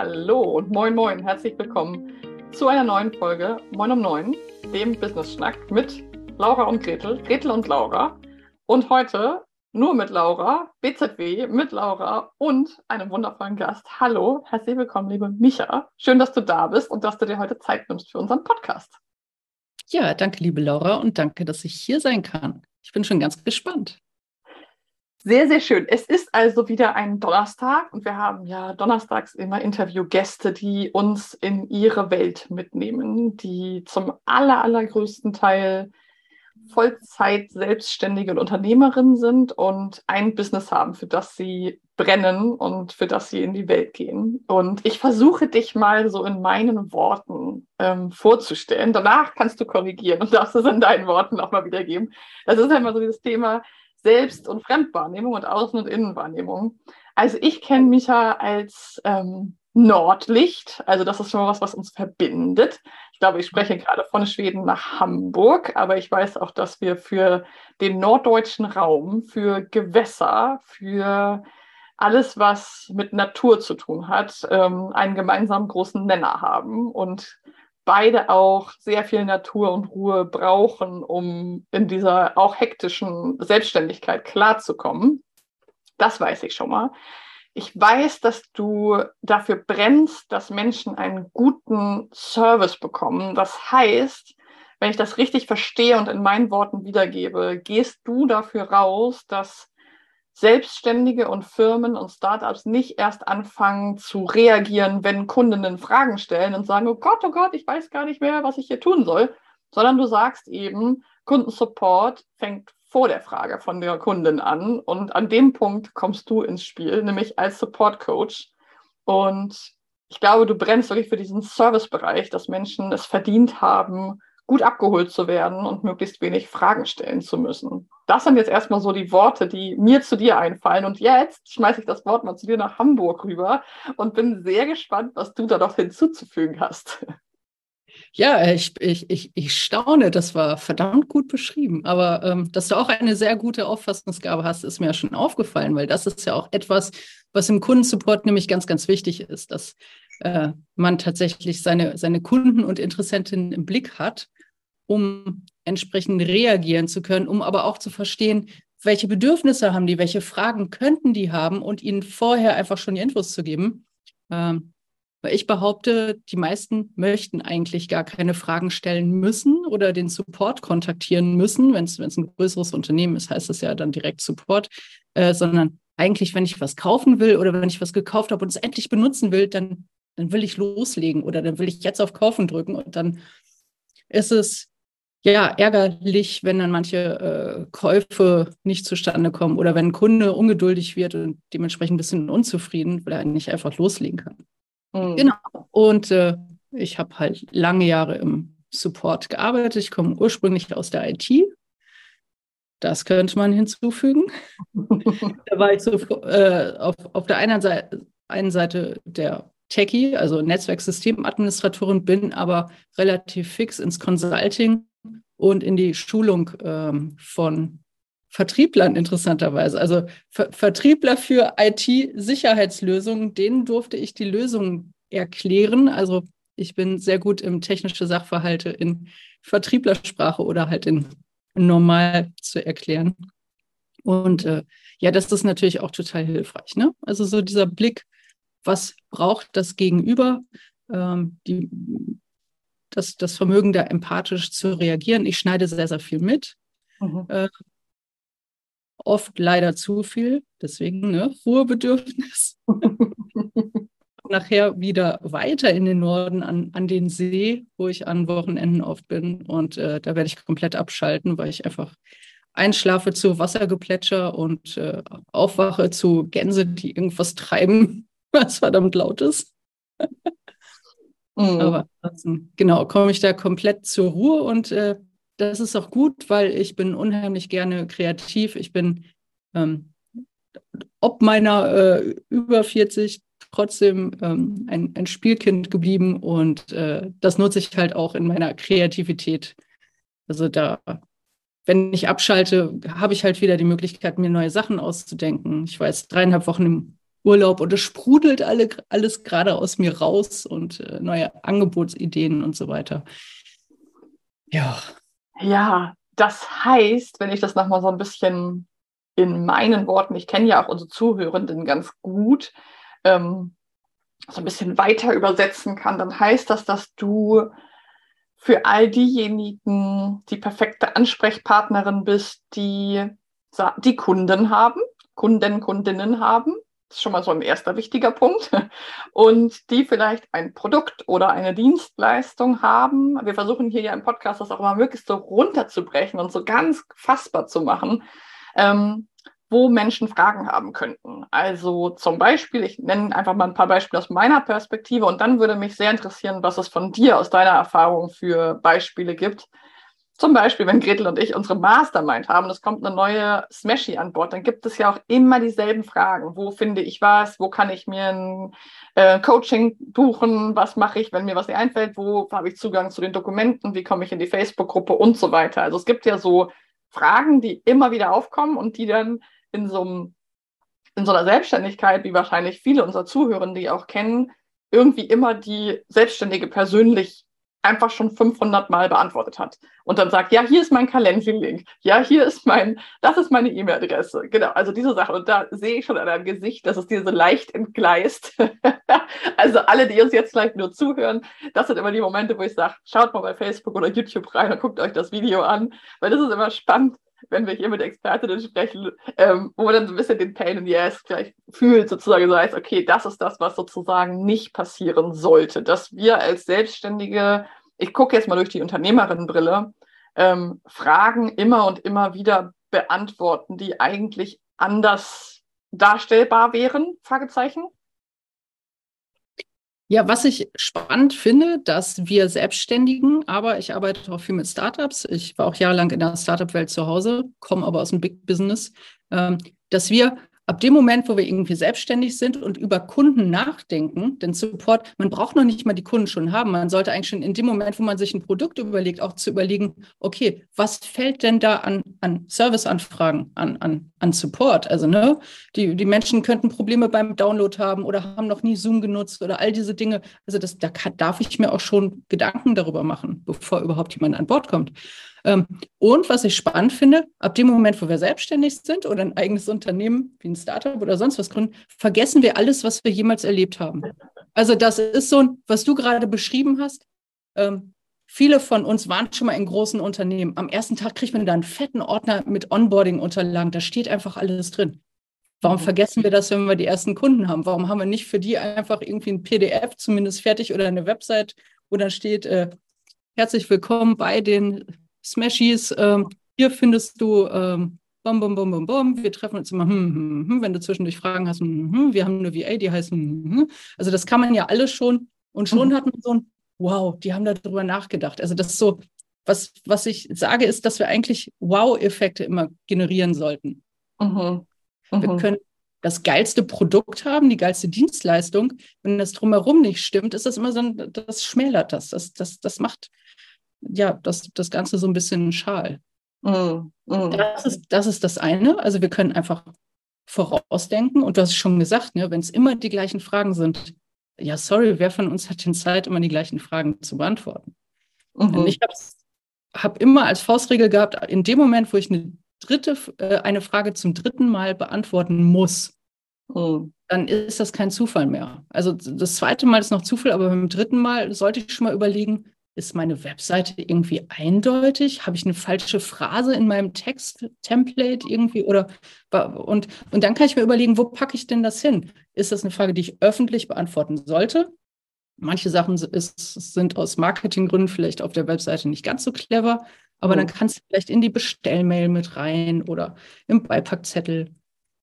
Hallo und moin moin, herzlich willkommen zu einer neuen Folge Moin um Neun, dem Business Schnack mit Laura und Gretel, Gretel und Laura. Und heute nur mit Laura, BZW mit Laura und einem wundervollen Gast. Hallo, herzlich willkommen, liebe Micha. Schön, dass du da bist und dass du dir heute Zeit nimmst für unseren Podcast. Ja, danke, liebe Laura, und danke, dass ich hier sein kann. Ich bin schon ganz gespannt. Sehr, sehr schön. Es ist also wieder ein Donnerstag und wir haben ja donnerstags immer Interviewgäste, die uns in ihre Welt mitnehmen, die zum aller, allergrößten Teil Vollzeit selbstständige und Unternehmerinnen sind und ein Business haben, für das sie brennen und für das sie in die Welt gehen. Und ich versuche dich mal so in meinen Worten ähm, vorzustellen. Danach kannst du korrigieren und darfst es in deinen Worten auch mal wiedergeben. Das ist einmal so dieses Thema, selbst- und Fremdwahrnehmung und Außen- und Innenwahrnehmung. Also ich kenne mich ja als ähm, Nordlicht, also das ist schon was, was uns verbindet. Ich glaube, ich spreche gerade von Schweden nach Hamburg, aber ich weiß auch, dass wir für den norddeutschen Raum, für Gewässer, für alles, was mit Natur zu tun hat, ähm, einen gemeinsamen großen Nenner haben. Und beide auch sehr viel Natur und Ruhe brauchen, um in dieser auch hektischen Selbstständigkeit klarzukommen. Das weiß ich schon mal. Ich weiß, dass du dafür brennst, dass Menschen einen guten Service bekommen. Das heißt, wenn ich das richtig verstehe und in meinen Worten wiedergebe, gehst du dafür raus, dass Selbstständige und Firmen und Startups nicht erst anfangen zu reagieren, wenn Kundinnen Fragen stellen und sagen, oh Gott, oh Gott, ich weiß gar nicht mehr, was ich hier tun soll, sondern du sagst eben, Kundensupport fängt vor der Frage von der Kundin an und an dem Punkt kommst du ins Spiel, nämlich als Support Coach. Und ich glaube, du brennst wirklich für diesen Servicebereich, dass Menschen es verdient haben, gut abgeholt zu werden und möglichst wenig Fragen stellen zu müssen. Das sind jetzt erstmal so die Worte, die mir zu dir einfallen. Und jetzt schmeiße ich das Wort mal zu dir nach Hamburg rüber und bin sehr gespannt, was du da noch hinzuzufügen hast. Ja, ich, ich, ich, ich staune, das war verdammt gut beschrieben. Aber ähm, dass du auch eine sehr gute Auffassungsgabe hast, ist mir ja schon aufgefallen, weil das ist ja auch etwas, was im Kundensupport nämlich ganz, ganz wichtig ist, dass äh, man tatsächlich seine, seine Kunden und Interessentinnen im Blick hat um entsprechend reagieren zu können, um aber auch zu verstehen, welche Bedürfnisse haben die, welche Fragen könnten die haben und ihnen vorher einfach schon die Infos zu geben. Ähm, weil ich behaupte, die meisten möchten eigentlich gar keine Fragen stellen müssen oder den Support kontaktieren müssen. Wenn es ein größeres Unternehmen ist, heißt das ja dann direkt Support, äh, sondern eigentlich, wenn ich was kaufen will oder wenn ich was gekauft habe und es endlich benutzen will, dann, dann will ich loslegen oder dann will ich jetzt auf Kaufen drücken und dann ist es ja, ärgerlich, wenn dann manche äh, Käufe nicht zustande kommen oder wenn ein Kunde ungeduldig wird und dementsprechend ein bisschen unzufrieden, weil er nicht einfach loslegen kann. Mhm. Genau. Und äh, ich habe halt lange Jahre im Support gearbeitet. Ich komme ursprünglich aus der IT. Das könnte man hinzufügen. da war ich so äh, auf, auf der einen Seite, einen Seite der Techie, also Netzwerksystemadministratorin, bin aber relativ fix ins Consulting und in die Schulung ähm, von Vertrieblern interessanterweise. Also Ver Vertriebler für IT-Sicherheitslösungen, denen durfte ich die Lösung erklären. Also ich bin sehr gut im technische Sachverhalte in Vertrieblersprache oder halt in normal zu erklären. Und äh, ja, das ist natürlich auch total hilfreich. Ne? Also so dieser Blick, was braucht das Gegenüber? Ähm, die das, das Vermögen, da empathisch zu reagieren. Ich schneide sehr, sehr viel mit. Mhm. Äh, oft leider zu viel, deswegen ne, Ruhebedürfnis. Nachher wieder weiter in den Norden an, an den See, wo ich an Wochenenden oft bin. Und äh, da werde ich komplett abschalten, weil ich einfach einschlafe zu Wassergeplätscher und äh, aufwache zu Gänse, die irgendwas treiben, was verdammt laut ist. Mhm. Aber genau, komme ich da komplett zur Ruhe und äh, das ist auch gut, weil ich bin unheimlich gerne kreativ. Ich bin ähm, ob meiner äh, über 40 trotzdem ähm, ein, ein, Spielkind geblieben und äh, das nutze ich halt auch in meiner Kreativität. Also da, wenn ich abschalte, habe ich halt wieder die Möglichkeit, mir neue Sachen auszudenken. Ich war jetzt dreieinhalb Wochen im Urlaub und es sprudelt alle, alles gerade aus mir raus und äh, neue Angebotsideen und so weiter. Ja. Ja, das heißt, wenn ich das nochmal so ein bisschen in meinen Worten, ich kenne ja auch unsere Zuhörenden ganz gut, ähm, so ein bisschen weiter übersetzen kann, dann heißt das, dass du für all diejenigen die perfekte Ansprechpartnerin bist, die die Kunden haben, Kunden, Kundinnen haben. Das ist schon mal so ein erster wichtiger Punkt. Und die vielleicht ein Produkt oder eine Dienstleistung haben. Wir versuchen hier ja im Podcast das auch mal möglichst so runterzubrechen und so ganz fassbar zu machen. Ähm, wo Menschen Fragen haben könnten. Also zum Beispiel, ich nenne einfach mal ein paar Beispiele aus meiner Perspektive und dann würde mich sehr interessieren, was es von dir aus deiner Erfahrung für Beispiele gibt. Zum Beispiel, wenn Gretel und ich unsere Mastermind haben, es kommt eine neue Smashy an Bord, dann gibt es ja auch immer dieselben Fragen. Wo finde ich was? Wo kann ich mir ein äh, Coaching buchen? Was mache ich, wenn mir was nicht einfällt? Wo habe ich Zugang zu den Dokumenten? Wie komme ich in die Facebook-Gruppe und so weiter? Also es gibt ja so Fragen, die immer wieder aufkommen und die dann in so, einem, in so einer Selbstständigkeit, wie wahrscheinlich viele unserer Zuhörer, die auch kennen, irgendwie immer die Selbstständige persönlich einfach schon 500 Mal beantwortet hat. Und dann sagt, ja, hier ist mein Calendly-Link, ja, hier ist mein, das ist meine E-Mail-Adresse, genau, also diese Sache. Und da sehe ich schon an deinem Gesicht, dass es dir so leicht entgleist. also alle, die uns jetzt vielleicht nur zuhören, das sind immer die Momente, wo ich sage, schaut mal bei Facebook oder YouTube rein und guckt euch das Video an, weil das ist immer spannend, wenn wir hier mit Expertinnen sprechen, ähm, wo man dann so ein bisschen den Pain in the Ass gleich fühlt, sozusagen so heißt, okay, das ist das, was sozusagen nicht passieren sollte, dass wir als Selbstständige, ich gucke jetzt mal durch die Unternehmerinnenbrille, ähm, Fragen immer und immer wieder beantworten, die eigentlich anders darstellbar wären, Fragezeichen. Ja, was ich spannend finde, dass wir Selbstständigen, aber ich arbeite auch viel mit Startups. Ich war auch jahrelang in der Startup-Welt zu Hause, komme aber aus dem Big Business, ähm, dass wir ab dem Moment, wo wir irgendwie selbstständig sind und über Kunden nachdenken, denn Support, man braucht noch nicht mal die Kunden schon haben. Man sollte eigentlich schon in dem Moment, wo man sich ein Produkt überlegt, auch zu überlegen, okay, was fällt denn da an, an Serviceanfragen, an, an, an Support? Also, ne, die, die Menschen könnten Probleme beim Download haben oder haben noch nie Zoom genutzt oder all diese Dinge. Also, das, da kann, darf ich mir auch schon Gedanken darüber machen, bevor überhaupt jemand an Bord kommt. Ähm, und was ich spannend finde, ab dem Moment, wo wir selbstständig sind oder ein eigenes Unternehmen wie ein Startup oder sonst was gründen, vergessen wir alles, was wir jemals erlebt haben. Also das ist so, was du gerade beschrieben hast. Ähm, viele von uns waren schon mal in großen Unternehmen. Am ersten Tag kriegt man da einen fetten Ordner mit Onboarding-Unterlagen. Da steht einfach alles drin. Warum vergessen wir das, wenn wir die ersten Kunden haben? Warum haben wir nicht für die einfach irgendwie ein PDF zumindest fertig oder eine Website, wo dann steht, äh, herzlich willkommen bei den Smashies, ähm, hier findest du ähm, bom, bom, bom, bom, bom, wir treffen uns immer, hm, hm, hm, wenn du zwischendurch Fragen hast, hm, hm, wir haben eine VA, die heißt, hm, hm, hm. also das kann man ja alles schon und schon mhm. hat man so ein, wow, die haben darüber nachgedacht. Also das ist so, was, was ich sage, ist, dass wir eigentlich Wow-Effekte immer generieren sollten. Mhm. Mhm. Wir können das geilste Produkt haben, die geilste Dienstleistung. Wenn das drumherum nicht stimmt, ist das immer so ein, das schmälert das. Das, das, das macht, ja, das, das Ganze so ein bisschen schal. Mm, mm. Das, ist, das ist das eine. Also wir können einfach vorausdenken. Und du hast schon gesagt, ne, wenn es immer die gleichen Fragen sind, ja, sorry, wer von uns hat denn Zeit, immer die gleichen Fragen zu beantworten? Mhm. Ich habe hab immer als Faustregel gehabt, in dem Moment, wo ich eine dritte, äh, eine Frage zum dritten Mal beantworten muss, mhm. dann ist das kein Zufall mehr. Also das zweite Mal ist noch Zufall, aber beim dritten Mal sollte ich schon mal überlegen, ist meine Webseite irgendwie eindeutig? Habe ich eine falsche Phrase in meinem Text-Template irgendwie? Oder und, und dann kann ich mir überlegen, wo packe ich denn das hin? Ist das eine Frage, die ich öffentlich beantworten sollte? Manche Sachen ist, sind aus Marketinggründen vielleicht auf der Webseite nicht ganz so clever, aber mhm. dann kannst du vielleicht in die Bestellmail mit rein oder im Beipackzettel.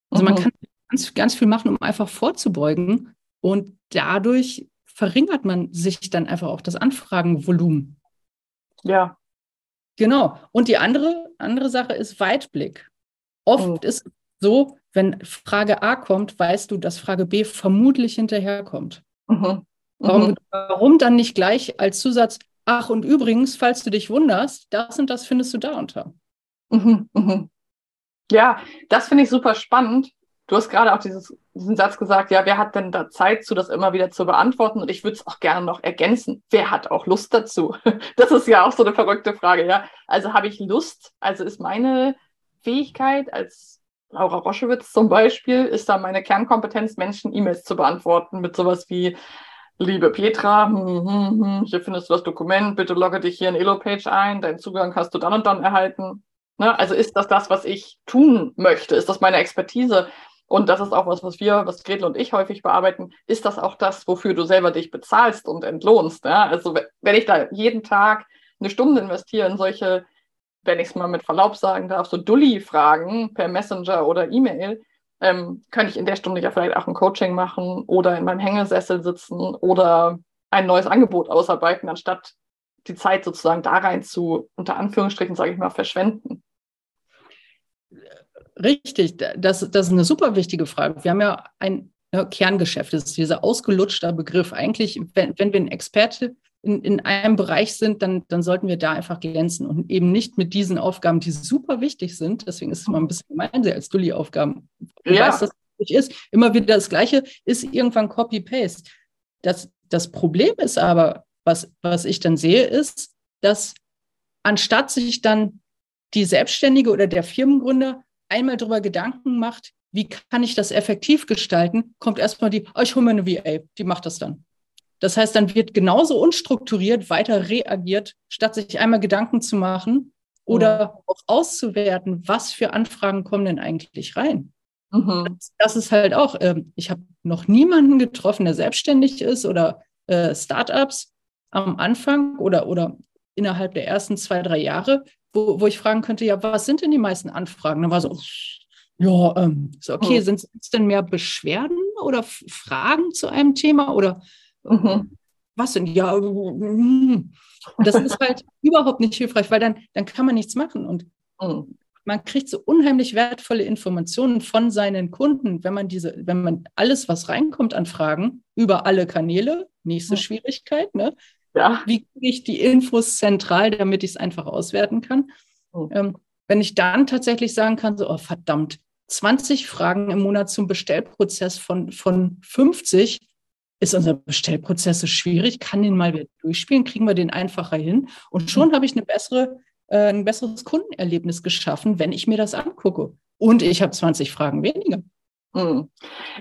Also mhm. man kann ganz, ganz viel machen, um einfach vorzubeugen und dadurch verringert man sich dann einfach auch das Anfragenvolumen. Ja. Genau. Und die andere, andere Sache ist Weitblick. Oft oh. ist so, wenn Frage A kommt, weißt du, dass Frage B vermutlich hinterherkommt. Mhm. Warum, mhm. warum dann nicht gleich als Zusatz, ach und übrigens, falls du dich wunderst, das und das findest du da unter. Mhm. Mhm. Ja, das finde ich super spannend, Du hast gerade auch dieses, diesen Satz gesagt, ja, wer hat denn da Zeit zu, das immer wieder zu beantworten? Und ich würde es auch gerne noch ergänzen. Wer hat auch Lust dazu? Das ist ja auch so eine verrückte Frage, ja. Also habe ich Lust? Also ist meine Fähigkeit als Laura Roschewitz zum Beispiel, ist da meine Kernkompetenz, Menschen E-Mails zu beantworten mit sowas wie, liebe Petra, hm, hm, hm, hier findest du das Dokument, bitte logge dich hier in Elo-Page ein, deinen Zugang hast du dann und dann erhalten. Ne? Also ist das das, was ich tun möchte? Ist das meine Expertise? Und das ist auch was, was wir, was Gretel und ich häufig bearbeiten. Ist das auch das, wofür du selber dich bezahlst und entlohnst? Ja? Also wenn ich da jeden Tag eine Stunde investiere in solche, wenn ich es mal mit Verlaub sagen darf, so Dulli-Fragen per Messenger oder E-Mail, ähm, könnte ich in der Stunde ja vielleicht auch ein Coaching machen oder in meinem Hängesessel sitzen oder ein neues Angebot ausarbeiten, anstatt die Zeit sozusagen da rein zu, unter Anführungsstrichen, sage ich mal, verschwenden. Richtig, das, das ist eine super wichtige Frage. Wir haben ja ein ne, Kerngeschäft, das ist dieser ausgelutschte Begriff. Eigentlich, wenn, wenn wir ein Experte in, in einem Bereich sind, dann, dann sollten wir da einfach glänzen und eben nicht mit diesen Aufgaben, die super wichtig sind. Deswegen ist es immer ein bisschen gemein, als Dulli-Aufgaben. Ja. Weiß, das ist. Immer wieder das Gleiche ist irgendwann Copy-Paste. Das, das Problem ist aber, was, was ich dann sehe, ist, dass anstatt sich dann die Selbstständige oder der Firmengründer einmal darüber Gedanken macht, wie kann ich das effektiv gestalten, kommt erstmal die, oh, ich hole mir eine VA, die macht das dann. Das heißt, dann wird genauso unstrukturiert weiter reagiert, statt sich einmal Gedanken zu machen oder mhm. auch auszuwerten, was für Anfragen kommen denn eigentlich rein. Mhm. Das, das, ist halt auch, äh, ich habe noch niemanden getroffen, der selbstständig ist oder äh, Startups am Anfang oder, oder innerhalb der ersten zwei, drei Jahre, wo, wo ich fragen könnte, ja, was sind denn die meisten Anfragen? Dann war so, ja, ähm, so, okay, mhm. sind es denn mehr Beschwerden oder Fragen zu einem Thema oder mhm. was denn? Ja, mm. das ist halt überhaupt nicht hilfreich, weil dann, dann kann man nichts machen und mhm. man kriegt so unheimlich wertvolle Informationen von seinen Kunden, wenn man diese, wenn man alles, was reinkommt an Fragen über alle Kanäle, nächste mhm. Schwierigkeit, ne? Ja. Wie kriege ich die Infos zentral, damit ich es einfach auswerten kann? Mhm. Ähm, wenn ich dann tatsächlich sagen kann, so, oh verdammt, 20 Fragen im Monat zum Bestellprozess von, von 50, ist unser Bestellprozess so schwierig, kann den mal wieder durchspielen, kriegen wir den einfacher hin. Und mhm. schon habe ich eine bessere, äh, ein besseres Kundenerlebnis geschaffen, wenn ich mir das angucke. Und ich habe 20 Fragen weniger. Mhm.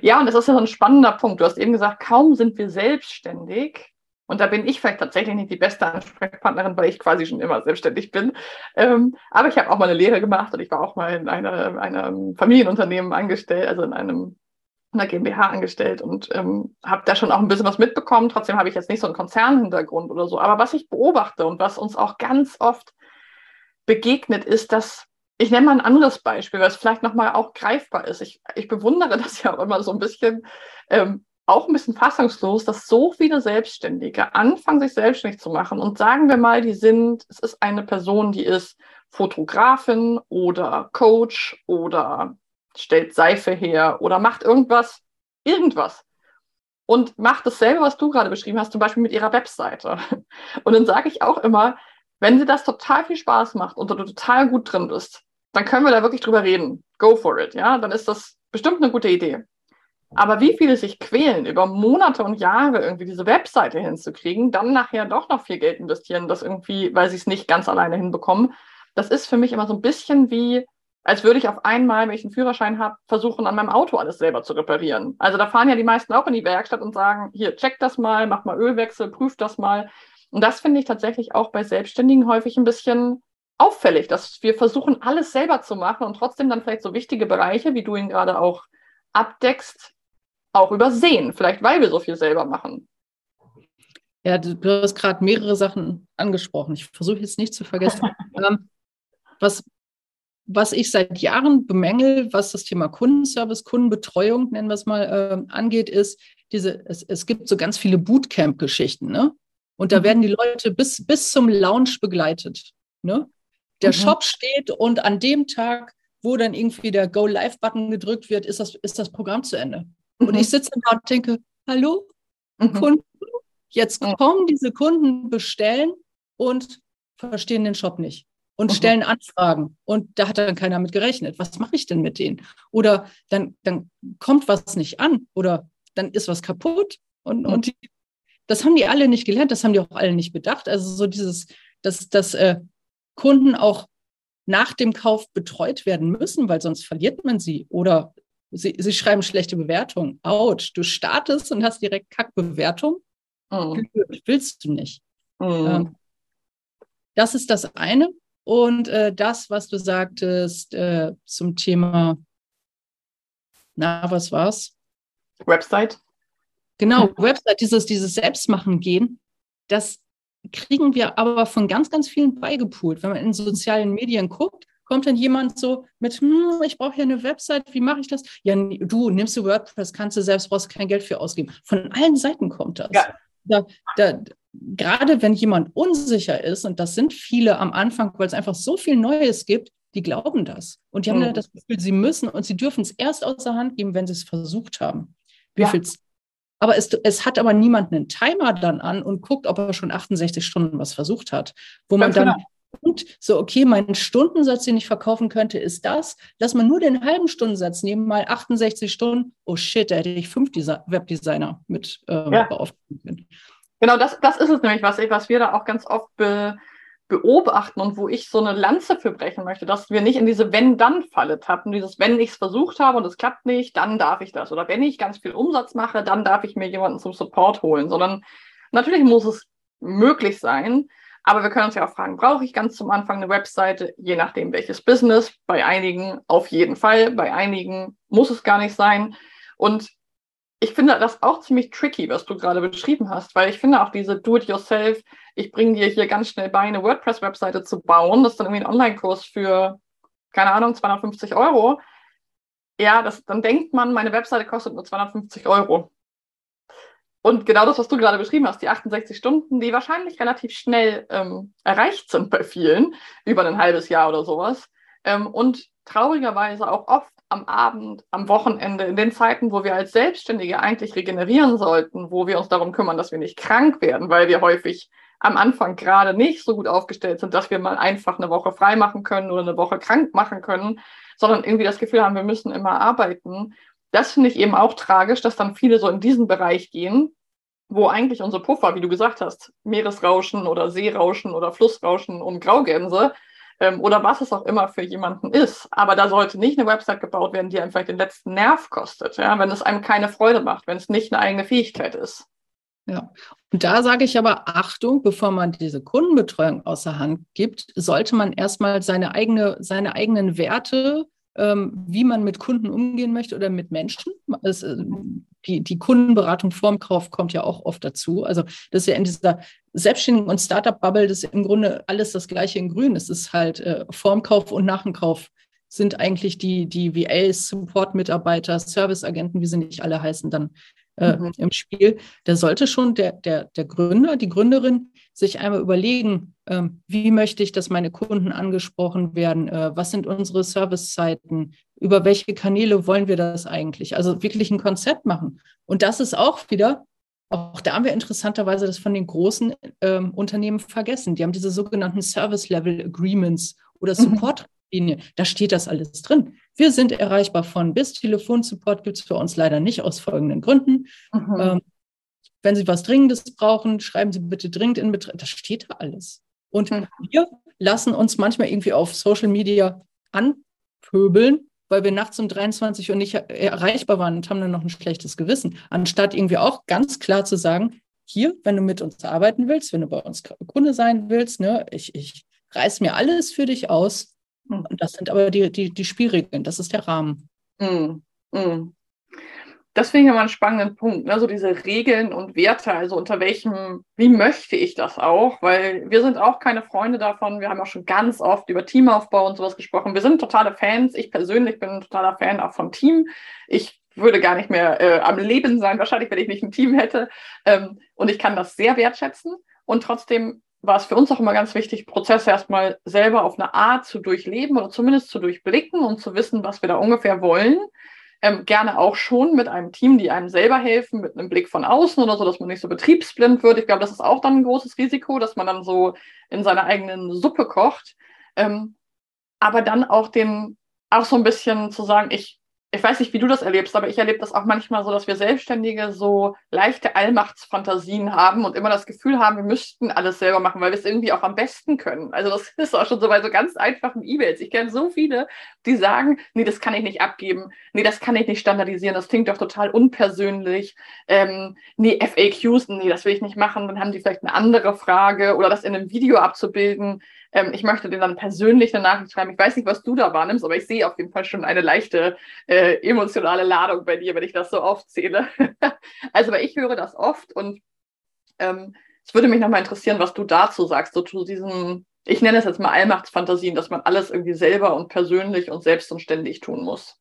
Ja, und das ist ja so ein spannender Punkt. Du hast eben gesagt, kaum sind wir selbstständig, und da bin ich vielleicht tatsächlich nicht die beste Ansprechpartnerin, weil ich quasi schon immer selbstständig bin. Ähm, aber ich habe auch mal eine Lehre gemacht und ich war auch mal in einer, einem Familienunternehmen angestellt, also in einem einer GmbH angestellt und ähm, habe da schon auch ein bisschen was mitbekommen. Trotzdem habe ich jetzt nicht so einen Konzernhintergrund oder so. Aber was ich beobachte und was uns auch ganz oft begegnet, ist, dass ich nenne mal ein anderes Beispiel, es vielleicht nochmal auch greifbar ist. Ich, ich bewundere das ja auch immer so ein bisschen. Ähm, auch ein bisschen fassungslos, dass so viele Selbstständige anfangen, sich selbstständig zu machen. Und sagen wir mal, die sind, es ist eine Person, die ist Fotografin oder Coach oder stellt Seife her oder macht irgendwas, irgendwas. Und macht dasselbe, was du gerade beschrieben hast, zum Beispiel mit ihrer Webseite. Und dann sage ich auch immer, wenn sie das total viel Spaß macht und du total gut drin bist, dann können wir da wirklich drüber reden. Go for it, ja? Dann ist das bestimmt eine gute Idee. Aber wie viele sich quälen, über Monate und Jahre irgendwie diese Webseite hinzukriegen, dann nachher doch noch viel Geld investieren, das irgendwie, weil sie es nicht ganz alleine hinbekommen, das ist für mich immer so ein bisschen wie, als würde ich auf einmal, wenn ich einen Führerschein habe, versuchen, an meinem Auto alles selber zu reparieren. Also da fahren ja die meisten auch in die Werkstatt und sagen, hier, check das mal, mach mal Ölwechsel, prüf das mal. Und das finde ich tatsächlich auch bei Selbstständigen häufig ein bisschen auffällig, dass wir versuchen, alles selber zu machen und trotzdem dann vielleicht so wichtige Bereiche, wie du ihn gerade auch abdeckst, auch übersehen, vielleicht weil wir so viel selber machen. Ja, du, hast gerade mehrere Sachen angesprochen. Ich versuche jetzt nicht zu vergessen. Ähm, was, was ich seit Jahren bemängel, was das Thema Kundenservice, Kundenbetreuung, nennen wir es mal, äh, angeht, ist, diese, es, es gibt so ganz viele Bootcamp-Geschichten, ne? Und da mhm. werden die Leute bis, bis zum Launch begleitet. Ne? Der mhm. Shop steht und an dem Tag, wo dann irgendwie der Go-Live-Button gedrückt wird, ist das, ist das Programm zu Ende. Mhm. Und ich sitze da und denke, hallo, mhm. Kunden, jetzt kommen diese Kunden bestellen und verstehen den Shop nicht. und mhm. stellen Anfragen. Und da hat dann keiner mit gerechnet. Was mache ich denn mit denen? Oder dann, dann kommt was nicht an oder dann ist was kaputt. Und, mhm. und die, das haben die alle nicht gelernt, das haben die auch alle nicht bedacht. Also so dieses, dass, dass äh, Kunden auch nach dem Kauf betreut werden müssen, weil sonst verliert man sie. Oder sie, sie schreiben schlechte Bewertungen. Out. Du startest und hast direkt Kackbewertung. Mhm. Willst du nicht. Mhm. Ähm, das ist das eine. Und äh, das, was du sagtest äh, zum Thema, na, was war's? Website. Genau, Website, dieses, dieses Selbstmachen gehen, das kriegen wir aber von ganz, ganz vielen beigepult. Wenn man in sozialen Medien guckt, kommt dann jemand so mit, hm, ich brauche hier eine Website, wie mache ich das? Ja, du nimmst du WordPress, kannst du selbst, brauchst kein Geld für ausgeben. Von allen Seiten kommt das. Ja. Da, da, gerade wenn jemand unsicher ist, und das sind viele am Anfang, weil es einfach so viel Neues gibt, die glauben das. Und die haben mhm. das Gefühl, sie müssen und sie dürfen es erst aus der Hand geben, wenn sie es versucht haben. Wie ja. viel aber es, es, hat aber niemand einen Timer dann an und guckt, ob er schon 68 Stunden was versucht hat. Wo man dann genau. So, okay, mein Stundensatz, den ich verkaufen könnte, ist das. Lass mal nur den halben Stundensatz nehmen, mal 68 Stunden. Oh shit, da hätte ich fünf Webdesigner mit ähm, ja. beauftragen können. Genau, das, das ist es nämlich, was, was wir da auch ganz oft be, beobachten und wo ich so eine Lanze für brechen möchte, dass wir nicht in diese Wenn-Dann-Falle tappen. Dieses, wenn ich es versucht habe und es klappt nicht, dann darf ich das. Oder wenn ich ganz viel Umsatz mache, dann darf ich mir jemanden zum Support holen. Sondern natürlich muss es möglich sein, aber wir können uns ja auch fragen, brauche ich ganz zum Anfang eine Webseite, je nachdem welches Business. Bei einigen auf jeden Fall, bei einigen muss es gar nicht sein. Und ich finde das auch ziemlich tricky, was du gerade beschrieben hast, weil ich finde auch diese Do-it-yourself, ich bringe dir hier ganz schnell bei, eine WordPress-Webseite zu bauen, das ist dann irgendwie ein Online-Kurs für, keine Ahnung, 250 Euro. Ja, das, dann denkt man, meine Webseite kostet nur 250 Euro. Und genau das, was du gerade beschrieben hast, die 68 Stunden, die wahrscheinlich relativ schnell ähm, erreicht sind bei vielen, über ein halbes Jahr oder sowas. Ähm, und traurigerweise auch oft am Abend, am Wochenende, in den Zeiten, wo wir als Selbstständige eigentlich regenerieren sollten, wo wir uns darum kümmern, dass wir nicht krank werden, weil wir häufig am Anfang gerade nicht so gut aufgestellt sind, dass wir mal einfach eine Woche frei machen können oder eine Woche krank machen können, sondern irgendwie das Gefühl haben, wir müssen immer arbeiten. Das finde ich eben auch tragisch, dass dann viele so in diesen Bereich gehen, wo eigentlich unsere Puffer, wie du gesagt hast, Meeresrauschen oder Seerauschen oder Flussrauschen und Graugänse, ähm, oder was es auch immer für jemanden ist. Aber da sollte nicht eine Website gebaut werden, die einfach den letzten Nerv kostet, ja? wenn es einem keine Freude macht, wenn es nicht eine eigene Fähigkeit ist. Ja, und da sage ich aber Achtung, bevor man diese Kundenbetreuung außer Hand gibt, sollte man erstmal seine, eigene, seine eigenen Werte wie man mit Kunden umgehen möchte oder mit Menschen. Es, äh, die, die Kundenberatung vorm Kauf kommt ja auch oft dazu. Also das ist ja in dieser Selbstständigen- und Startup-Bubble, das ist im Grunde alles das Gleiche in Grün. Es ist halt äh, vorm Kauf und nach dem Kauf sind eigentlich die, die VAs, Support-Mitarbeiter, Serviceagenten, wie sie nicht alle heißen, dann äh, mhm. im Spiel. Da sollte schon der, der, der Gründer, die Gründerin sich einmal überlegen, ähm, wie möchte ich, dass meine Kunden angesprochen werden? Äh, was sind unsere Servicezeiten? Über welche Kanäle wollen wir das eigentlich? Also wirklich ein Konzept machen. Und das ist auch wieder, auch da haben wir interessanterweise das von den großen ähm, Unternehmen vergessen. Die haben diese sogenannten Service Level Agreements oder mhm. Support Linie. Da steht das alles drin. Wir sind erreichbar von bis. Telefonsupport gibt es für uns leider nicht aus folgenden Gründen. Mhm. Ähm, wenn Sie was Dringendes brauchen, schreiben Sie bitte dringend in Betrieb. Das steht da alles. Und mhm. wir lassen uns manchmal irgendwie auf Social Media anpöbeln, weil wir nachts um 23 Uhr nicht erreichbar waren und haben dann noch ein schlechtes Gewissen. Anstatt irgendwie auch ganz klar zu sagen, hier, wenn du mit uns arbeiten willst, wenn du bei uns Kunde sein willst, ne, ich, ich reiß mir alles für dich aus, und das sind aber die, die, die Spielregeln, das ist der Rahmen. Mm, mm. Das finde ich immer einen spannenden Punkt, ne? so diese Regeln und Werte, also unter welchem, wie möchte ich das auch? Weil wir sind auch keine Freunde davon. Wir haben auch schon ganz oft über Teamaufbau und sowas gesprochen. Wir sind totale Fans. Ich persönlich bin ein totaler Fan auch von Team. Ich würde gar nicht mehr äh, am Leben sein, wahrscheinlich, wenn ich nicht ein Team hätte. Ähm, und ich kann das sehr wertschätzen. Und trotzdem war es für uns auch immer ganz wichtig, Prozesse erstmal selber auf eine Art zu durchleben oder zumindest zu durchblicken und zu wissen, was wir da ungefähr wollen. Ähm, gerne auch schon mit einem Team, die einem selber helfen, mit einem Blick von außen oder so, dass man nicht so betriebsblind wird. Ich glaube, das ist auch dann ein großes Risiko, dass man dann so in seiner eigenen Suppe kocht. Ähm, aber dann auch den, auch so ein bisschen zu sagen, ich ich weiß nicht, wie du das erlebst, aber ich erlebe das auch manchmal so, dass wir Selbstständige so leichte Allmachtsfantasien haben und immer das Gefühl haben, wir müssten alles selber machen, weil wir es irgendwie auch am besten können. Also das ist auch schon so bei so ganz einfachen E-Mails. Ich kenne so viele, die sagen, nee, das kann ich nicht abgeben, nee, das kann ich nicht standardisieren, das klingt doch total unpersönlich, ähm, nee, FAQs, nee, das will ich nicht machen, dann haben die vielleicht eine andere Frage oder das in einem Video abzubilden ähm, ich möchte dir dann persönlich eine Nachricht schreiben. Ich weiß nicht, was du da wahrnimmst, aber ich sehe auf jeden Fall schon eine leichte äh, emotionale Ladung bei dir, wenn ich das so aufzähle. also, weil ich höre das oft und ähm, es würde mich nochmal interessieren, was du dazu sagst, so zu diesen, ich nenne es jetzt mal Allmachtsfantasien, dass man alles irgendwie selber und persönlich und selbst und ständig tun muss.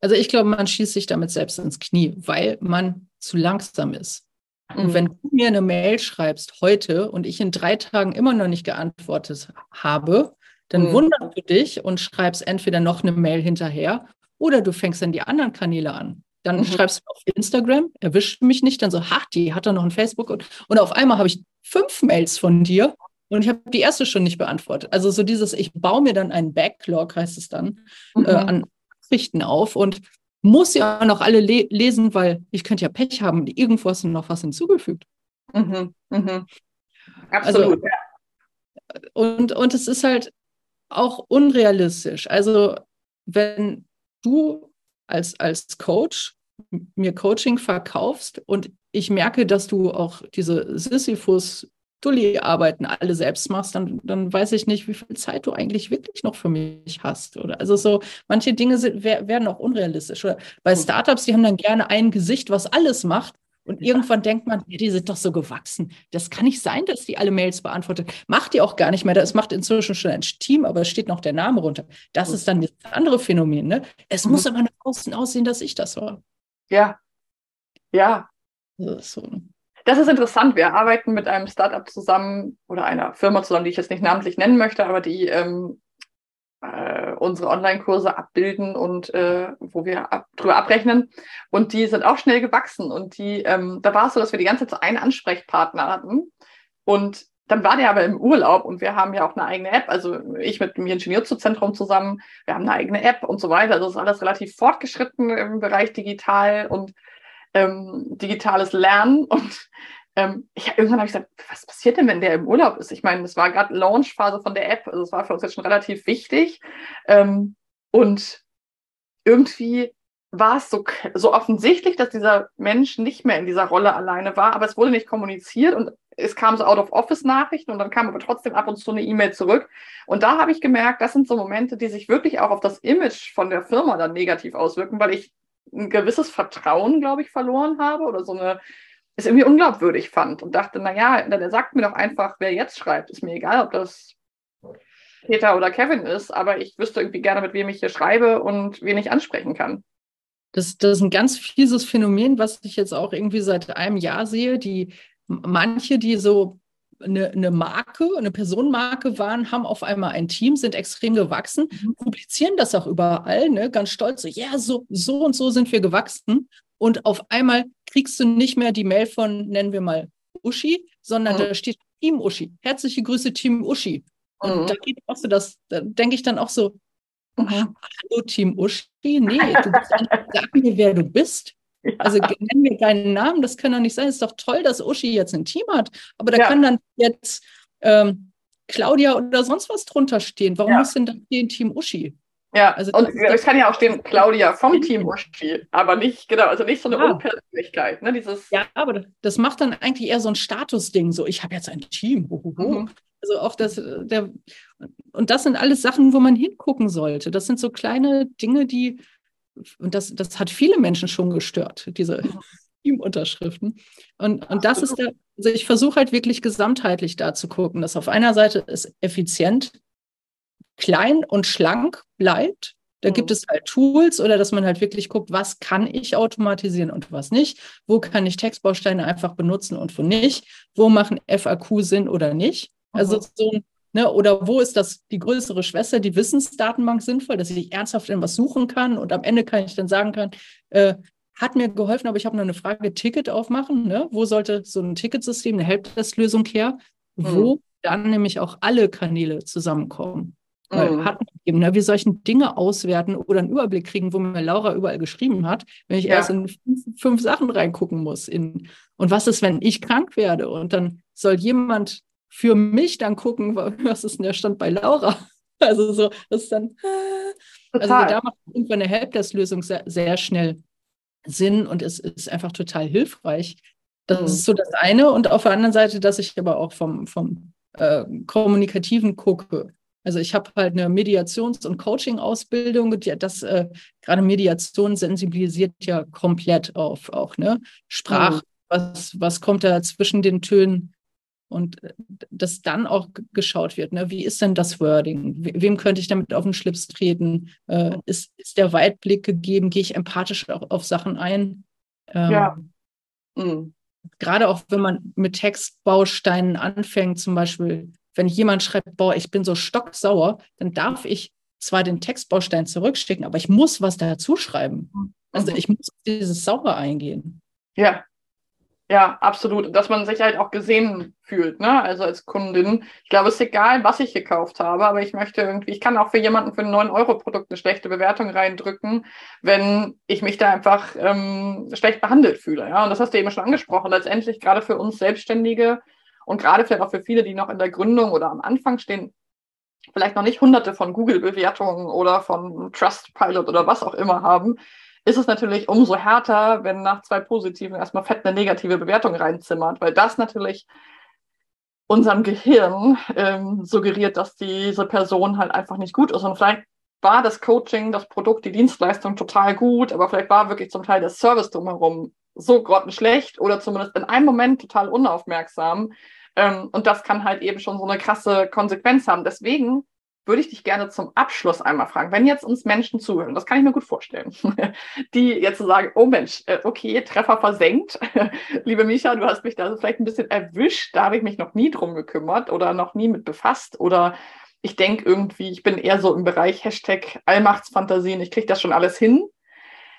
Also ich glaube, man schießt sich damit selbst ins Knie, weil man zu langsam ist. Und mhm. wenn du mir eine Mail schreibst heute und ich in drei Tagen immer noch nicht geantwortet habe, dann mhm. wunderst du dich und schreibst entweder noch eine Mail hinterher oder du fängst dann die anderen Kanäle an. Dann mhm. schreibst du auf Instagram, erwischt mich nicht, dann so, ha, die hat doch noch ein Facebook und, und auf einmal habe ich fünf Mails von dir und ich habe die erste schon nicht beantwortet. Also so dieses, ich baue mir dann einen Backlog, heißt es dann, äh, mhm. äh, an Nachrichten auf und muss ja noch alle le lesen, weil ich könnte ja Pech haben und irgendwo hast du noch was hinzugefügt. Mhm, mhm. Absolut. Also, und, und es ist halt auch unrealistisch. Also wenn du als, als Coach mir Coaching verkaufst und ich merke, dass du auch diese Sisyphus Dulli-Arbeiten alle selbst machst, dann, dann weiß ich nicht, wie viel Zeit du eigentlich wirklich noch für mich hast. Oder also so, manche Dinge sind, werden auch unrealistisch. Oder bei. Startups, die haben dann gerne ein Gesicht, was alles macht. Und ja. irgendwann denkt man, die sind doch so gewachsen. Das kann nicht sein, dass die alle Mails beantwortet. Macht die auch gar nicht mehr. Das macht inzwischen schon ein Team, aber es steht noch der Name runter. Das mhm. ist dann das andere Phänomen. Ne? Es mhm. muss aber nach außen aussehen, dass ich das war. Ja. Ja. So. Das ist interessant. Wir arbeiten mit einem Startup zusammen oder einer Firma zusammen, die ich jetzt nicht namentlich nennen möchte, aber die ähm, äh, unsere Online-Kurse abbilden und äh, wo wir ab, drüber abrechnen. Und die sind auch schnell gewachsen. Und die, ähm, da war es so, dass wir die ganze Zeit einen Ansprechpartner hatten. Und dann war der aber im Urlaub und wir haben ja auch eine eigene App. Also ich mit dem Ingenieurzentrum zusammen, wir haben eine eigene App und so weiter. Also das ist alles relativ fortgeschritten im Bereich digital und ähm, digitales Lernen. Und ähm, ich, irgendwann habe ich gesagt, was passiert denn, wenn der im Urlaub ist? Ich meine, es war gerade Launchphase von der App, also es war für uns jetzt schon relativ wichtig. Ähm, und irgendwie war es so, so offensichtlich, dass dieser Mensch nicht mehr in dieser Rolle alleine war, aber es wurde nicht kommuniziert und es kam so Out-of-Office-Nachrichten und dann kam aber trotzdem ab und zu eine E-Mail zurück. Und da habe ich gemerkt, das sind so Momente, die sich wirklich auch auf das Image von der Firma dann negativ auswirken, weil ich ein gewisses Vertrauen, glaube ich, verloren habe oder so eine, es irgendwie unglaubwürdig fand und dachte, naja, der sagt mir doch einfach, wer jetzt schreibt. Ist mir egal, ob das Peter oder Kevin ist, aber ich wüsste irgendwie gerne, mit wem ich hier schreibe und wen ich ansprechen kann. Das, das ist ein ganz fieses Phänomen, was ich jetzt auch irgendwie seit einem Jahr sehe. Die manche, die so eine, eine Marke, eine Personenmarke waren, haben auf einmal ein Team, sind extrem gewachsen, mhm. publizieren das auch überall, ne, ganz stolz, so, ja, so, so und so sind wir gewachsen. Und auf einmal kriegst du nicht mehr die Mail von, nennen wir mal Uschi, sondern mhm. da steht Team Uschi. Herzliche Grüße, Team Uschi. Und mhm. da geht auch so das, da denke ich dann auch so, mhm. hallo Team Uschi, nee, du sag mir, wer du bist. Ja. Also nennen wir keinen Namen, das kann doch nicht sein. Es ist doch toll, dass Uschi jetzt ein Team hat, aber da ja. kann dann jetzt ähm, Claudia oder sonst was drunter stehen. Warum ja. muss denn da stehen Team Uschi? Ja, also und es kann ja auch stehen Claudia vom Team Uschi, aber nicht, genau, also nicht so eine ja. Unpersönlichkeit. Ne, dieses ja, aber das macht dann eigentlich eher so ein Statusding, so ich habe jetzt ein Team. Mhm. Also auch das, der, und das sind alles Sachen, wo man hingucken sollte. Das sind so kleine Dinge, die und das, das hat viele Menschen schon gestört, diese Teamunterschriften. Und, und das ist der, also ich versuche halt wirklich gesamtheitlich da zu gucken, dass auf einer Seite es effizient, klein und schlank bleibt. Da mhm. gibt es halt Tools oder dass man halt wirklich guckt, was kann ich automatisieren und was nicht. Wo kann ich Textbausteine einfach benutzen und wo nicht. Wo machen FAQ Sinn oder nicht. Also mhm. so ein Ne, oder wo ist das die größere Schwester, die Wissensdatenbank sinnvoll, dass ich ernsthaft in was suchen kann und am Ende kann ich dann sagen kann, äh, hat mir geholfen, aber ich habe noch eine Frage, Ticket aufmachen. Ne? Wo sollte so ein Ticketsystem, eine Helpdesk-Lösung her? Mhm. Wo dann nämlich auch alle Kanäle zusammenkommen. Mhm. Hat eben, ne, wie solchen Dinge auswerten oder einen Überblick kriegen, wo mir Laura überall geschrieben hat, wenn ich ja. erst in fünf, fünf, Sachen reingucken muss. In, und was ist, wenn ich krank werde? Und dann soll jemand für mich dann gucken, was ist denn der Stand bei Laura? Also so, das ist dann, also da macht irgendwann eine Helpdesk-Lösung sehr, sehr schnell Sinn und es ist einfach total hilfreich. Das mhm. ist so das eine. Und auf der anderen Seite, dass ich aber auch vom, vom äh, Kommunikativen gucke. Also ich habe halt eine Mediations- und Coaching-Ausbildung. Das äh, gerade Mediation sensibilisiert ja komplett auf auch ne Sprach. Mhm. Was, was kommt da zwischen den Tönen? Und äh, dass dann auch geschaut wird, ne? wie ist denn das Wording? Wem könnte ich damit auf den Schlips treten? Äh, ist, ist der Weitblick gegeben? Gehe ich empathisch auch auf Sachen ein? Ähm, ja. Mhm. Gerade auch wenn man mit Textbausteinen anfängt, zum Beispiel, wenn jemand schreibt, boah, ich bin so stocksauer, dann darf ich zwar den Textbaustein zurückschicken, aber ich muss was dazu schreiben. Also mhm. ich muss dieses Sauer eingehen. Ja, ja, absolut. Dass man sich halt auch gesehen fühlt, ne? Also als Kundin. Ich glaube, es ist egal, was ich gekauft habe, aber ich möchte irgendwie, ich kann auch für jemanden für ein 9-Euro-Produkt eine schlechte Bewertung reindrücken, wenn ich mich da einfach ähm, schlecht behandelt fühle. Ja, und das hast du eben schon angesprochen. Letztendlich gerade für uns Selbstständige und gerade vielleicht auch für viele, die noch in der Gründung oder am Anfang stehen, vielleicht noch nicht hunderte von Google-Bewertungen oder von Trustpilot oder was auch immer haben, ist es natürlich umso härter, wenn nach zwei positiven erstmal fett eine negative Bewertung reinzimmert, weil das natürlich unserem Gehirn ähm, suggeriert, dass diese Person halt einfach nicht gut ist. Und vielleicht war das Coaching, das Produkt, die Dienstleistung total gut, aber vielleicht war wirklich zum Teil der Service drumherum so grottenschlecht oder zumindest in einem Moment total unaufmerksam. Ähm, und das kann halt eben schon so eine krasse Konsequenz haben. Deswegen würde ich dich gerne zum Abschluss einmal fragen, wenn jetzt uns Menschen zuhören, das kann ich mir gut vorstellen, die jetzt sagen, oh Mensch, äh, okay, Treffer versenkt. Liebe Micha, du hast mich da vielleicht ein bisschen erwischt, da habe ich mich noch nie drum gekümmert oder noch nie mit befasst oder ich denke irgendwie, ich bin eher so im Bereich Hashtag Allmachtsfantasien, ich kriege das schon alles hin.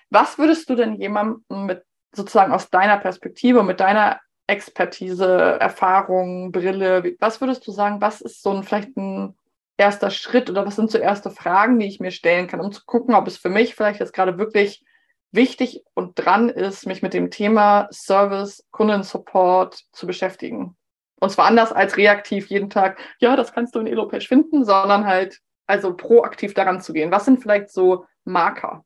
Was würdest du denn jemandem mit sozusagen aus deiner Perspektive, mit deiner Expertise, Erfahrung, Brille, was würdest du sagen, was ist so ein vielleicht ein erster Schritt oder was sind so erste Fragen, die ich mir stellen kann, um zu gucken, ob es für mich vielleicht jetzt gerade wirklich wichtig und dran ist, mich mit dem Thema Service, Kundensupport zu beschäftigen. Und zwar anders als reaktiv jeden Tag, ja, das kannst du in Elopage finden, sondern halt also proaktiv daran zu gehen. Was sind vielleicht so Marker?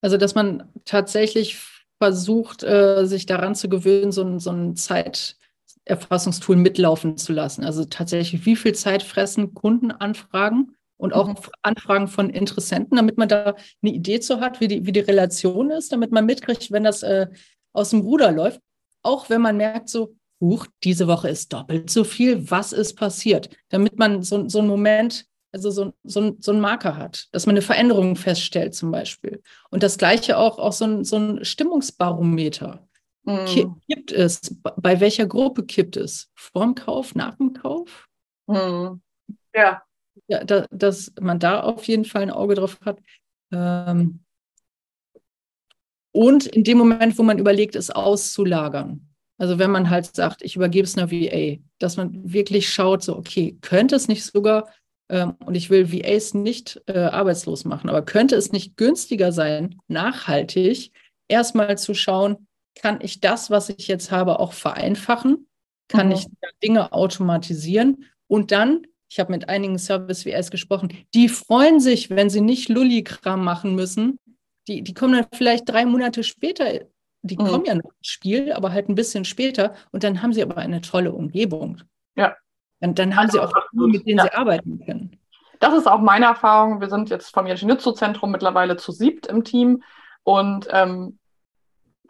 Also, dass man tatsächlich versucht, äh, sich daran zu gewöhnen, so, so ein Zeit, Erfassungstool mitlaufen zu lassen. Also tatsächlich, wie viel Zeit fressen Kundenanfragen und auch mhm. Anfragen von Interessenten, damit man da eine Idee zu hat, wie die, wie die Relation ist, damit man mitkriegt, wenn das äh, aus dem Ruder läuft. Auch wenn man merkt, so, huch, diese Woche ist doppelt so viel, was ist passiert? Damit man so, so einen Moment, also so, so, so einen Marker hat, dass man eine Veränderung feststellt zum Beispiel. Und das gleiche auch, auch so ein, so ein Stimmungsbarometer. Mhm. Kippt es? Bei welcher Gruppe kippt es? Vorm Kauf, nach dem Kauf? Mhm. Ja. ja da, dass man da auf jeden Fall ein Auge drauf hat. Ähm, und in dem Moment, wo man überlegt, es auszulagern. Also wenn man halt sagt, ich übergebe es einer VA, dass man wirklich schaut, so, okay, könnte es nicht sogar, ähm, und ich will VAs nicht äh, arbeitslos machen, aber könnte es nicht günstiger sein, nachhaltig erstmal zu schauen, kann ich das, was ich jetzt habe, auch vereinfachen? Kann mhm. ich Dinge automatisieren? Und dann, ich habe mit einigen Service-WS gesprochen, die freuen sich, wenn sie nicht Lulli-Kram machen müssen. Die, die kommen dann vielleicht drei Monate später, die mhm. kommen ja noch ins Spiel, aber halt ein bisschen später. Und dann haben sie aber eine tolle Umgebung. Ja. Und dann haben sie auch Team, mit denen ja. sie arbeiten können. Das ist auch meine Erfahrung. Wir sind jetzt vom Ingenieurzentrum mittlerweile zu siebt im Team. Und ähm,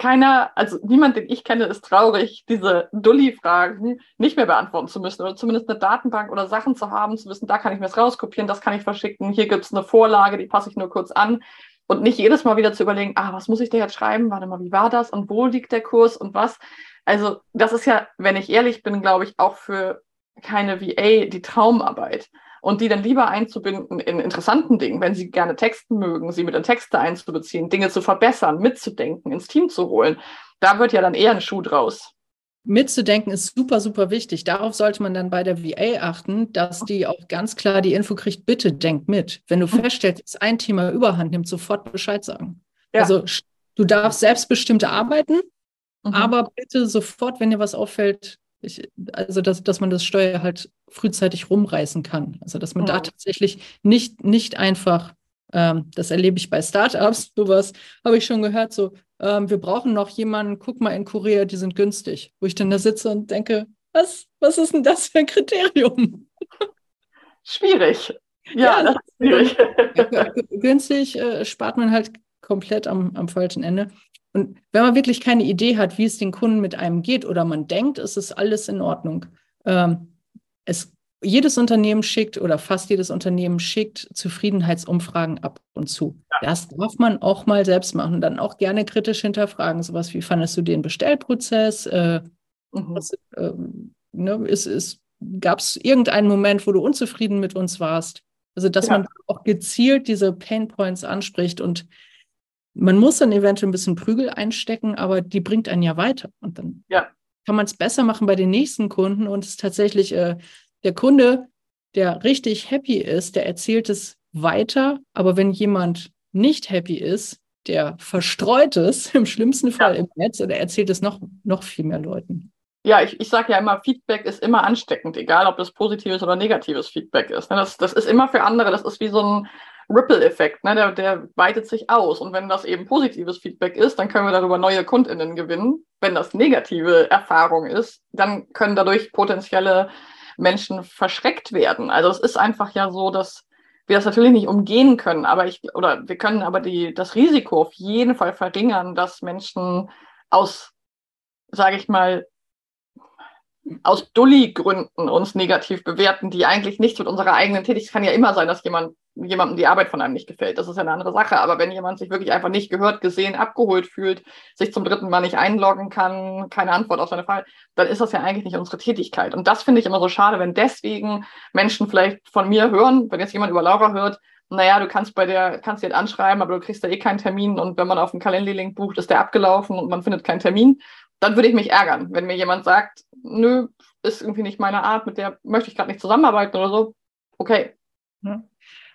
keiner, also niemand, den ich kenne, ist traurig, diese Dulli-Fragen nicht mehr beantworten zu müssen oder zumindest eine Datenbank oder Sachen zu haben, zu wissen, da kann ich mir das rauskopieren, das kann ich verschicken, hier gibt es eine Vorlage, die passe ich nur kurz an. Und nicht jedes Mal wieder zu überlegen, ah, was muss ich da jetzt schreiben, warte mal, wie war das? Und wo liegt der Kurs und was. Also das ist ja, wenn ich ehrlich bin, glaube ich, auch für keine VA die Traumarbeit und die dann lieber einzubinden in interessanten Dingen, wenn sie gerne Texten mögen, sie mit in Texte einzubeziehen, Dinge zu verbessern, mitzudenken, ins Team zu holen. Da wird ja dann eher ein Schuh draus. mitzudenken ist super, super wichtig. Darauf sollte man dann bei der VA achten, dass die auch ganz klar die Info kriegt, bitte denk mit. Wenn du feststellst, dass ein Thema überhand nimmt, sofort Bescheid sagen. Ja. Also du darfst selbstbestimmt arbeiten, mhm. aber bitte sofort, wenn dir was auffällt, ich, also dass, dass man das Steuer halt frühzeitig rumreißen kann. Also dass man mhm. da tatsächlich nicht, nicht einfach, ähm, das erlebe ich bei Startups, sowas habe ich schon gehört, so, ähm, wir brauchen noch jemanden, guck mal in Korea, die sind günstig. Wo ich dann da sitze und denke, was, was ist denn das für ein Kriterium? Schwierig. Ja, ja das ist schwierig. günstig äh, spart man halt komplett am, am falschen Ende. Und wenn man wirklich keine Idee hat, wie es den Kunden mit einem geht oder man denkt, es ist alles in Ordnung. Ähm, es, jedes Unternehmen schickt oder fast jedes Unternehmen schickt Zufriedenheitsumfragen ab und zu. Ja. Das darf man auch mal selbst machen. Dann auch gerne kritisch hinterfragen. Sowas wie, fandest du den Bestellprozess? Äh, mhm. was, äh, ne, ist, ist, Gab es irgendeinen Moment, wo du unzufrieden mit uns warst? Also, dass ja. man auch gezielt diese Pain Points anspricht und man muss dann eventuell ein bisschen Prügel einstecken, aber die bringt einen ja weiter. Und dann ja. kann man es besser machen bei den nächsten Kunden. Und es ist tatsächlich äh, der Kunde, der richtig happy ist, der erzählt es weiter. Aber wenn jemand nicht happy ist, der verstreut es im schlimmsten Fall ja. im Netz oder erzählt es noch, noch viel mehr Leuten. Ja, ich, ich sage ja immer, Feedback ist immer ansteckend, egal ob das positives oder negatives Feedback ist. Ne? Das, das ist immer für andere, das ist wie so ein, Ripple-Effekt, ne? der, der weitet sich aus. Und wenn das eben positives Feedback ist, dann können wir darüber neue KundInnen gewinnen. Wenn das negative Erfahrung ist, dann können dadurch potenzielle Menschen verschreckt werden. Also es ist einfach ja so, dass wir das natürlich nicht umgehen können, aber ich, oder wir können aber die, das Risiko auf jeden Fall verringern, dass Menschen aus, sage ich mal, aus Dulli-Gründen uns negativ bewerten, die eigentlich nichts mit unserer eigenen Tätigkeit. kann ja immer sein, dass jemand jemandem die Arbeit von einem nicht gefällt. Das ist ja eine andere Sache. Aber wenn jemand sich wirklich einfach nicht gehört, gesehen, abgeholt fühlt, sich zum dritten Mal nicht einloggen kann, keine Antwort auf seine Frage, dann ist das ja eigentlich nicht unsere Tätigkeit. Und das finde ich immer so schade, wenn deswegen Menschen vielleicht von mir hören, wenn jetzt jemand über Laura hört, naja, du kannst bei der, kannst jetzt anschreiben, aber du kriegst da eh keinen Termin und wenn man auf dem Calendly-Link bucht, ist der abgelaufen und man findet keinen Termin, dann würde ich mich ärgern, wenn mir jemand sagt, nö, ist irgendwie nicht meine Art, mit der möchte ich gerade nicht zusammenarbeiten oder so. Okay. Ja.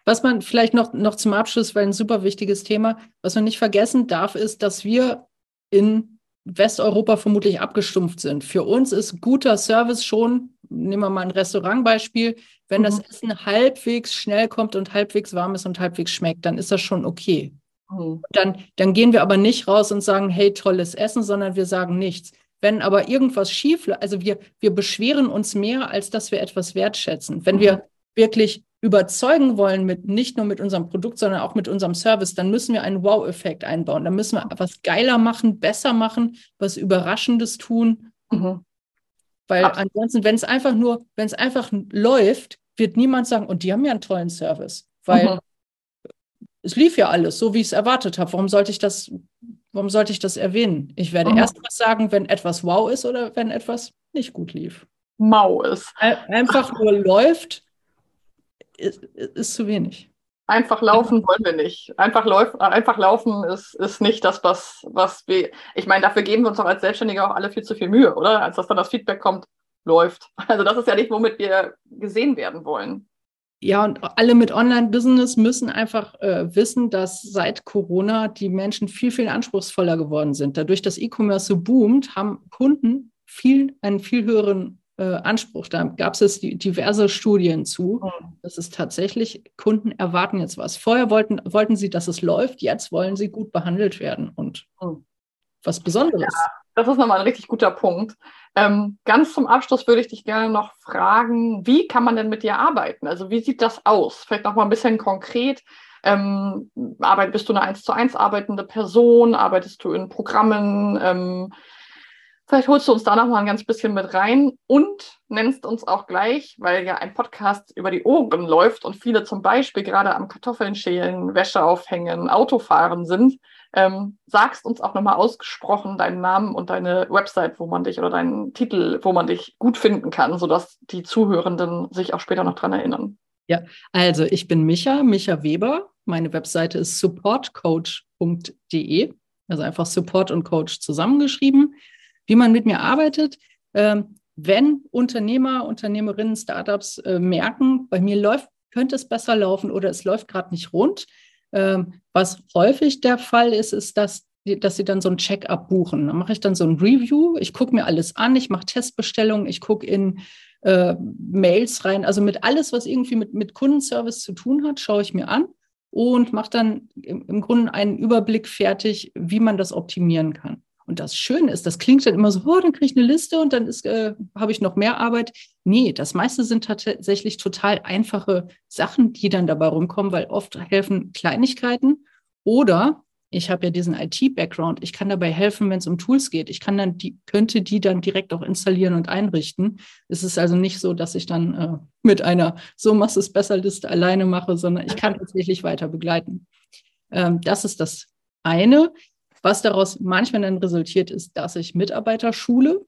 Was man vielleicht noch, noch zum Abschluss, weil ein super wichtiges Thema, was man nicht vergessen darf, ist, dass wir in Westeuropa vermutlich abgestumpft sind. Für uns ist guter Service schon, nehmen wir mal ein Restaurantbeispiel, wenn mhm. das Essen halbwegs schnell kommt und halbwegs warm ist und halbwegs schmeckt, dann ist das schon okay. Mhm. Dann, dann gehen wir aber nicht raus und sagen, hey, tolles Essen, sondern wir sagen nichts. Wenn aber irgendwas schief, also wir, wir beschweren uns mehr, als dass wir etwas wertschätzen. Wenn mhm. wir wirklich überzeugen wollen mit nicht nur mit unserem Produkt, sondern auch mit unserem Service, dann müssen wir einen Wow-Effekt einbauen. Dann müssen wir was geiler machen, besser machen, was Überraschendes tun. Mhm. Weil Absolut. ansonsten, wenn es einfach nur, wenn es einfach läuft, wird niemand sagen, und die haben ja einen tollen Service. Weil mhm. es lief ja alles, so wie ich es erwartet habe. Warum sollte ich das, warum sollte ich das erwähnen? Ich werde mhm. erst was sagen, wenn etwas wow ist oder wenn etwas nicht gut lief. Mau ist. Einfach nur läuft ist, ist zu wenig. Einfach laufen wollen wir nicht. Einfach, lauf, einfach laufen ist, ist nicht das, was, was wir. Ich meine, dafür geben wir uns doch als Selbstständige auch alle viel zu viel Mühe, oder? Als dass dann das Feedback kommt, läuft. Also das ist ja nicht, womit wir gesehen werden wollen. Ja, und alle mit Online-Business müssen einfach äh, wissen, dass seit Corona die Menschen viel, viel anspruchsvoller geworden sind. Dadurch, dass E-Commerce so boomt, haben Kunden viel, einen viel höheren äh, Anspruch. Da gab es diverse Studien zu. Mhm. Das ist tatsächlich, Kunden erwarten jetzt was. Vorher wollten, wollten sie, dass es läuft, jetzt wollen sie gut behandelt werden und mhm. was Besonderes. Ja, das ist nochmal ein richtig guter Punkt. Ähm, ganz zum Abschluss würde ich dich gerne noch fragen, wie kann man denn mit dir arbeiten? Also wie sieht das aus? Vielleicht nochmal ein bisschen konkret. Ähm, bist du eine 1 zu 1 arbeitende Person? Arbeitest du in Programmen? Ähm, Vielleicht holst du uns da noch mal ein ganz bisschen mit rein und nennst uns auch gleich, weil ja ein Podcast über die Ohren läuft und viele zum Beispiel gerade am Kartoffeln schälen, Wäsche aufhängen, Autofahren sind, ähm, sagst uns auch nochmal ausgesprochen deinen Namen und deine Website, wo man dich oder deinen Titel, wo man dich gut finden kann, sodass die Zuhörenden sich auch später noch dran erinnern. Ja, also ich bin Micha, Micha Weber. Meine Webseite ist supportcoach.de, also einfach Support und Coach zusammengeschrieben. Wie man mit mir arbeitet, ähm, wenn Unternehmer, Unternehmerinnen, Startups äh, merken, bei mir läuft, könnte es besser laufen oder es läuft gerade nicht rund. Ähm, was häufig der Fall ist, ist, dass, dass sie dann so ein Check-up buchen. Dann mache ich dann so ein Review, ich gucke mir alles an, ich mache Testbestellungen, ich gucke in äh, Mails rein, also mit alles, was irgendwie mit, mit Kundenservice zu tun hat, schaue ich mir an und mache dann im, im Grunde einen Überblick fertig, wie man das optimieren kann. Und das Schöne ist, das klingt dann immer so, oh, dann kriege ich eine Liste und dann äh, habe ich noch mehr Arbeit. Nee, das meiste sind tatsächlich total einfache Sachen, die dann dabei rumkommen, weil oft helfen Kleinigkeiten oder ich habe ja diesen IT-Background. Ich kann dabei helfen, wenn es um Tools geht. Ich kann dann die, könnte die dann direkt auch installieren und einrichten. Es ist also nicht so, dass ich dann äh, mit einer so machst es besser Liste alleine mache, sondern ich kann tatsächlich weiter begleiten. Ähm, das ist das eine. Was daraus manchmal dann resultiert, ist, dass ich Mitarbeiter schule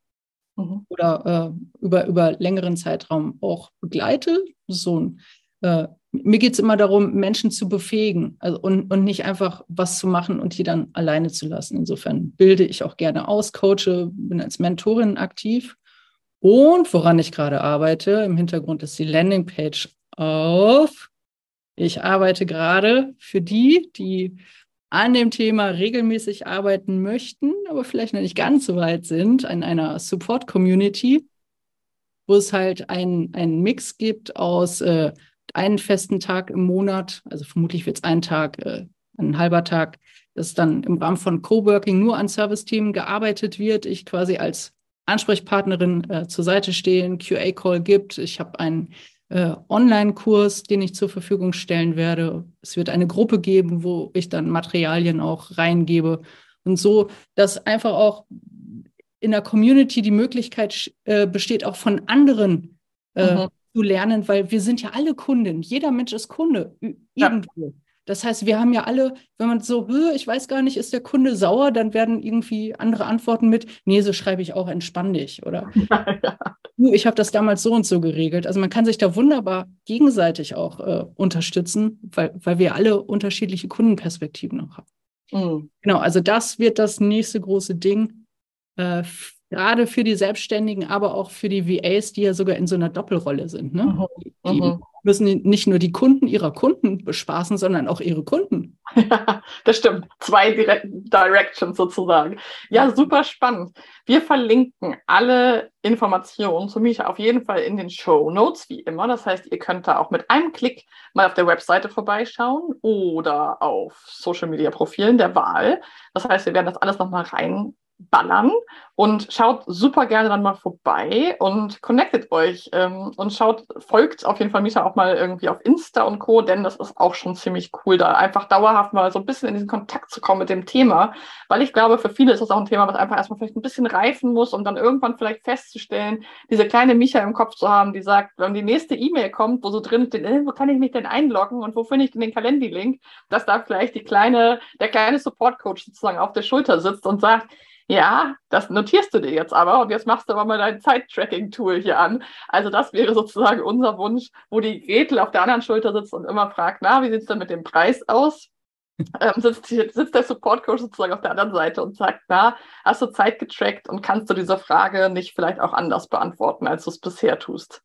mhm. oder äh, über, über längeren Zeitraum auch begleite. So ein, äh, mir geht es immer darum, Menschen zu befähigen also, und, und nicht einfach was zu machen und die dann alleine zu lassen. Insofern bilde ich auch gerne aus, coache, bin als Mentorin aktiv. Und woran ich gerade arbeite, im Hintergrund ist die Landingpage auf. Ich arbeite gerade für die, die an dem Thema regelmäßig arbeiten möchten, aber vielleicht noch nicht ganz so weit sind, in einer Support-Community, wo es halt einen Mix gibt aus äh, einen festen Tag im Monat, also vermutlich wird es ein Tag, äh, ein halber Tag, dass dann im Rahmen von Coworking nur an Service-Themen gearbeitet wird. Ich quasi als Ansprechpartnerin äh, zur Seite stehe, ein QA-Call gibt. Ich habe einen äh, Online-Kurs, den ich zur Verfügung stellen werde. Es wird eine Gruppe geben, wo ich dann Materialien auch reingebe. Und so, dass einfach auch in der Community die Möglichkeit äh, besteht, auch von anderen äh, mhm. zu lernen, weil wir sind ja alle Kunden. Jeder Mensch ist Kunde irgendwo. Das heißt, wir haben ja alle, wenn man so, ich weiß gar nicht, ist der Kunde sauer, dann werden irgendwie andere Antworten mit, nee, so schreibe ich auch, entspann dich. Oder ich habe das damals so und so geregelt. Also man kann sich da wunderbar gegenseitig auch äh, unterstützen, weil, weil wir alle unterschiedliche Kundenperspektiven noch haben. Mhm. Genau, also das wird das nächste große Ding. Äh, gerade für die Selbstständigen, aber auch für die VAs, die ja sogar in so einer Doppelrolle sind. Ne? Mhm. Die, mhm. Müssen nicht nur die Kunden ihrer Kunden bespaßen, sondern auch ihre Kunden. Ja, das stimmt. Zwei Dire Directions sozusagen. Ja, super spannend. Wir verlinken alle Informationen zu Micha auf jeden Fall in den Show Notes, wie immer. Das heißt, ihr könnt da auch mit einem Klick mal auf der Webseite vorbeischauen oder auf Social Media Profilen der Wahl. Das heißt, wir werden das alles nochmal rein ballern und schaut super gerne dann mal vorbei und connectet euch ähm, und schaut, folgt auf jeden Fall Misha auch mal irgendwie auf Insta und Co., denn das ist auch schon ziemlich cool, da einfach dauerhaft mal so ein bisschen in diesen Kontakt zu kommen mit dem Thema, weil ich glaube, für viele ist das auch ein Thema, was einfach erstmal vielleicht ein bisschen reifen muss, um dann irgendwann vielleicht festzustellen, diese kleine Micha im Kopf zu haben, die sagt, wenn die nächste E-Mail kommt, wo so drin steht, äh, wo kann ich mich denn einloggen und wo finde ich denn den Calendly-Link, dass da vielleicht die kleine, der kleine Support-Coach sozusagen auf der Schulter sitzt und sagt, ja, das notierst du dir jetzt aber und jetzt machst du aber mal dein Zeit-Tracking-Tool hier an. Also das wäre sozusagen unser Wunsch, wo die Gretel auf der anderen Schulter sitzt und immer fragt, na, wie sieht es denn mit dem Preis aus? ähm, sitzt, sitzt der Support-Coach sozusagen auf der anderen Seite und sagt, na, hast du Zeit getrackt und kannst du diese Frage nicht vielleicht auch anders beantworten, als du es bisher tust?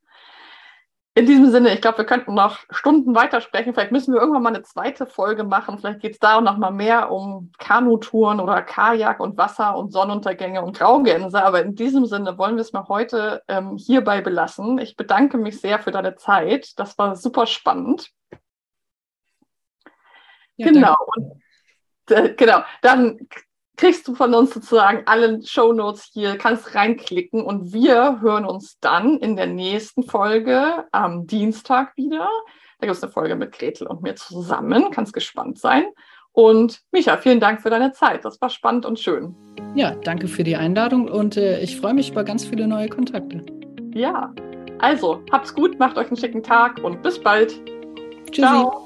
In diesem Sinne, ich glaube, wir könnten noch Stunden weitersprechen. Vielleicht müssen wir irgendwann mal eine zweite Folge machen. Vielleicht geht es da auch noch mal mehr um Kanutouren oder Kajak und Wasser und Sonnenuntergänge und Graugänse. Aber in diesem Sinne wollen wir es mal heute ähm, hierbei belassen. Ich bedanke mich sehr für deine Zeit. Das war super spannend. Ja, genau. Und, äh, genau. Dann kriegst du von uns sozusagen alle Show Notes hier, kannst reinklicken und wir hören uns dann in der nächsten Folge am Dienstag wieder. Da gibt es eine Folge mit Gretel und mir zusammen, kannst gespannt sein. Und Micha, vielen Dank für deine Zeit. Das war spannend und schön. Ja, danke für die Einladung und äh, ich freue mich über ganz viele neue Kontakte. Ja, also habt's gut, macht euch einen schicken Tag und bis bald. Tschüssi. Ciao.